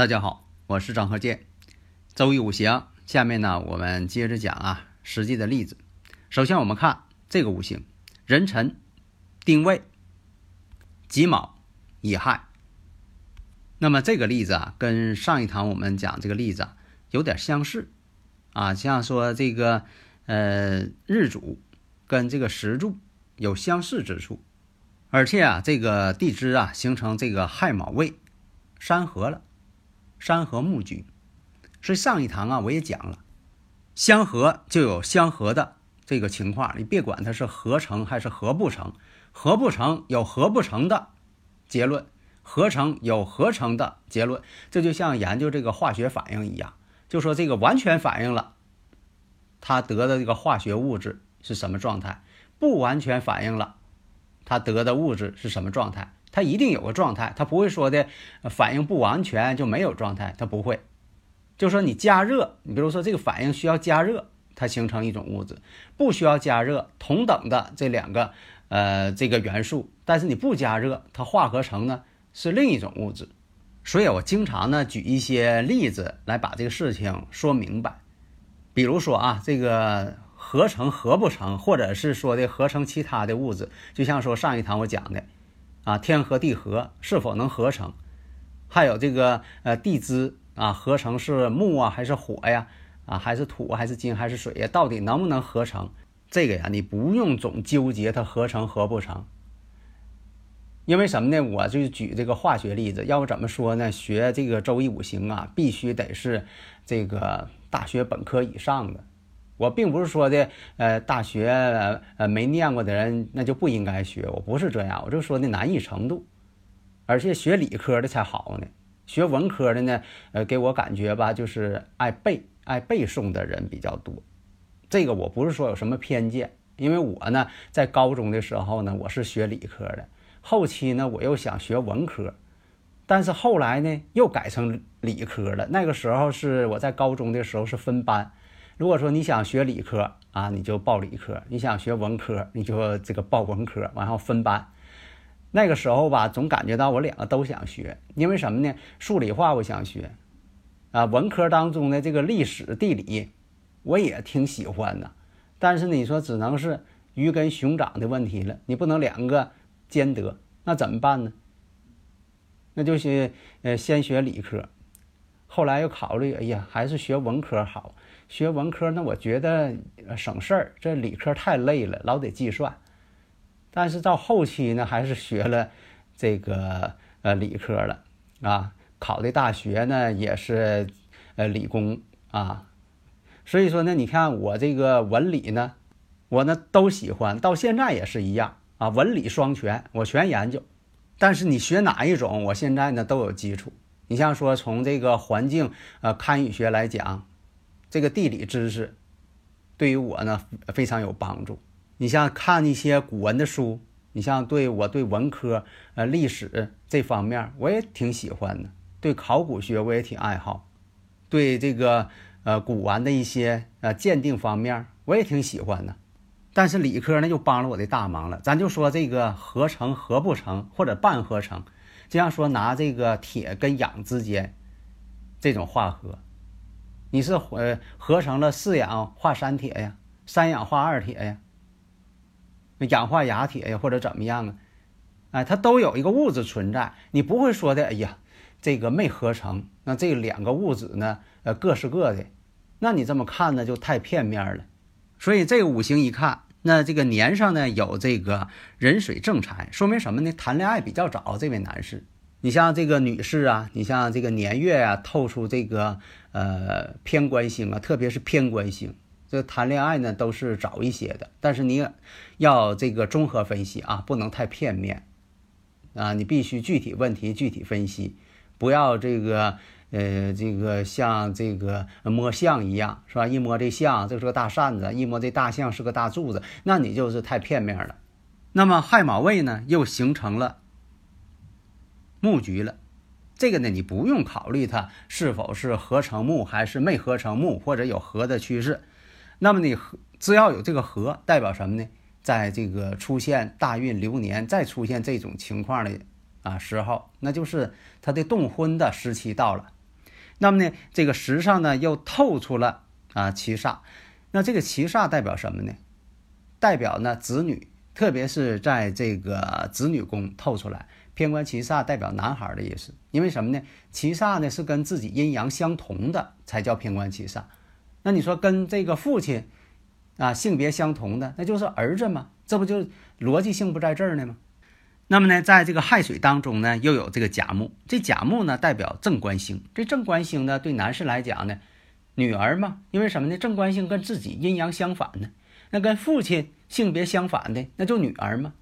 大家好，我是张鹤剑。周易五行，下面呢，我们接着讲啊，实际的例子。首先，我们看这个五行：壬辰、丁未、己卯、乙亥。那么这个例子啊，跟上一堂我们讲这个例子，有点相似啊，像说这个呃日主跟这个时柱有相似之处，而且啊，这个地支啊形成这个亥卯未山合了。山河木局，所以上一堂啊我也讲了，相合就有相合的这个情况，你别管它是合成还是合不成，合不成有合不成的结论，合成有合成的结论，这就像研究这个化学反应一样，就说这个完全反应了，它得的这个化学物质是什么状态？不完全反应了，它得的物质是什么状态？它一定有个状态，它不会说的反应不完全就没有状态，它不会。就说你加热，你比如说这个反应需要加热，它形成一种物质；不需要加热，同等的这两个呃这个元素，但是你不加热，它化合成呢是另一种物质。所以我经常呢举一些例子来把这个事情说明白。比如说啊，这个合成合不成，或者是说的合成其他的物质，就像说上一堂我讲的。啊，天合地合是否能合成？还有这个呃地支啊，合成是木啊还是火呀？啊还是土还是金还是水呀？到底能不能合成？这个呀，你不用总纠结它合成合不成。因为什么呢？我就举这个化学例子，要不怎么说呢？学这个周易五行啊，必须得是这个大学本科以上的。我并不是说的，呃，大学呃没念过的人那就不应该学，我不是这样，我就说的难易程度，而且学理科的才好呢，学文科的呢，呃，给我感觉吧，就是爱背爱背诵的人比较多。这个我不是说有什么偏见，因为我呢在高中的时候呢我是学理科的，后期呢我又想学文科，但是后来呢又改成理科了。那个时候是我在高中的时候是分班。如果说你想学理科啊，你就报理科；你想学文科，你就这个报文科，然后分班。那个时候吧，总感觉到我两个都想学，因为什么呢？数理化我想学，啊，文科当中的这个历史、地理，我也挺喜欢的。但是你说只能是鱼跟熊掌的问题了，你不能两个兼得，那怎么办呢？那就是呃，先学理科，后来又考虑，哎呀，还是学文科好。学文科那我觉得省事儿，这理科太累了，老得计算。但是到后期呢，还是学了这个呃理科了啊，考的大学呢也是呃理工啊。所以说呢，你看我这个文理呢，我呢都喜欢，到现在也是一样啊，文理双全，我全研究。但是你学哪一种，我现在呢都有基础。你像说从这个环境呃堪舆学来讲。这个地理知识对于我呢非常有帮助。你像看一些古文的书，你像对我对文科呃历史这方面我也挺喜欢的，对考古学我也挺爱好，对这个呃古玩的一些呃鉴定方面我也挺喜欢的。但是理科呢就帮了我的大忙了。咱就说这个合成合不成或者半合成，就像说拿这个铁跟氧之间这种化合。你是呃合成了四氧化三铁呀，三氧化二铁呀，氧化亚铁呀，或者怎么样啊？哎，它都有一个物质存在，你不会说的，哎呀，这个没合成，那这两个物质呢，呃，各是各的，那你这么看呢，就太片面了。所以这个五行一看，那这个年上呢有这个壬水正财，说明什么呢？谈恋爱比较早，这位男士你像这个女士啊，你像这个年月啊，透出这个呃偏官星啊，特别是偏官星，这谈恋爱呢都是早一些的。但是你要这个综合分析啊，不能太片面啊，你必须具体问题具体分析，不要这个呃这个像这个摸象一样是吧？一摸这象，这是个大扇子；一摸这大象是个大柱子，那你就是太片面了。那么亥卯未呢，又形成了。木局了，这个呢，你不用考虑它是否是合成木还是没合成木，或者有合的趋势。那么你只要有这个合，代表什么呢？在这个出现大运流年，再出现这种情况的啊时候，那就是他的动婚的时期到了。那么呢，这个时上呢又透出了啊七煞，那这个七煞代表什么呢？代表呢子女，特别是在这个子女宫透出来。偏官七煞代表男孩的意思，因为什么呢？七煞呢是跟自己阴阳相同的才叫偏官七煞。那你说跟这个父亲啊性别相同的，那就是儿子嘛？这不就逻辑性不在这儿呢吗？那么呢，在这个亥水当中呢，又有这个甲木，这甲木呢代表正官星。这正官星呢对男士来讲呢，女儿嘛，因为什么呢？正官星跟自己阴阳相反呢，那跟父亲性别相反的，那就女儿嘛。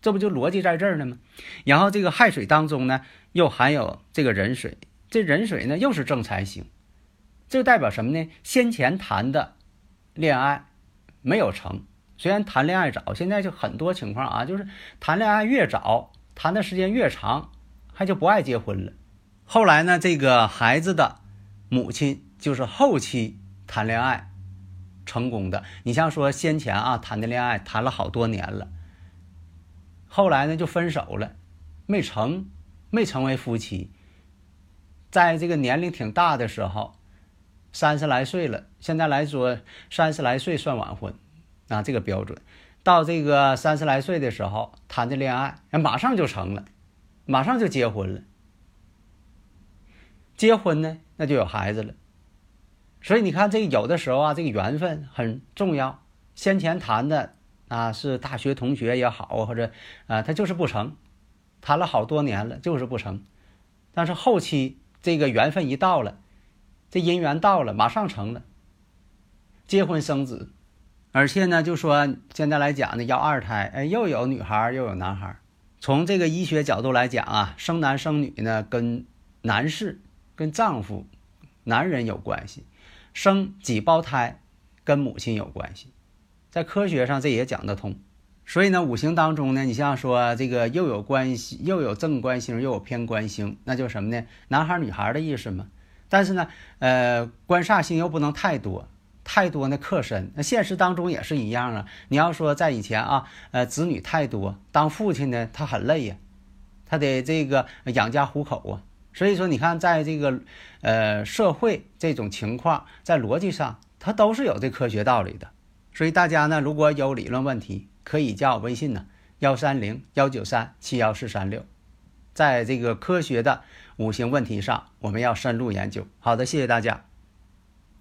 这不就逻辑在这儿呢吗？然后这个亥水当中呢，又含有这个壬水，这壬水呢又是正财星，这代表什么呢？先前谈的恋爱没有成，虽然谈恋爱早，现在就很多情况啊，就是谈恋爱越早，谈的时间越长，还就不爱结婚了。后来呢，这个孩子的母亲就是后期谈恋爱成功的。你像说先前啊谈的恋爱谈了好多年了。后来呢，就分手了，没成，没成为夫妻。在这个年龄挺大的时候，三十来岁了，现在来说三十来岁算晚婚，啊，这个标准。到这个三十来岁的时候谈的恋爱，马上就成了，马上就结婚了。结婚呢，那就有孩子了。所以你看，这有的时候啊，这个缘分很重要。先前谈的。啊，是大学同学也好，或者啊，他就是不成，谈了好多年了，就是不成。但是后期这个缘分一到了，这姻缘到了，马上成了，结婚生子，而且呢，就说现在来讲呢，要二胎，哎，又有女孩又有男孩。从这个医学角度来讲啊，生男生女呢，跟男士、跟丈夫、男人有关系；生几胞胎，跟母亲有关系。在科学上，这也讲得通。所以呢，五行当中呢，你像说这个又有关系，又有正官星，又有偏官星，那就什么呢？男孩女孩的意思嘛。但是呢，呃，官煞星又不能太多，太多呢克身。那现实当中也是一样啊。你要说在以前啊，呃，子女太多，当父亲呢，他很累呀，他得这个养家糊口啊。所以说，你看，在这个呃社会这种情况，在逻辑上，它都是有这科学道理的。所以大家呢，如果有理论问题，可以加我微信呢，幺三零幺九三七幺四三六，在这个科学的五行问题上，我们要深入研究。好的，谢谢大家。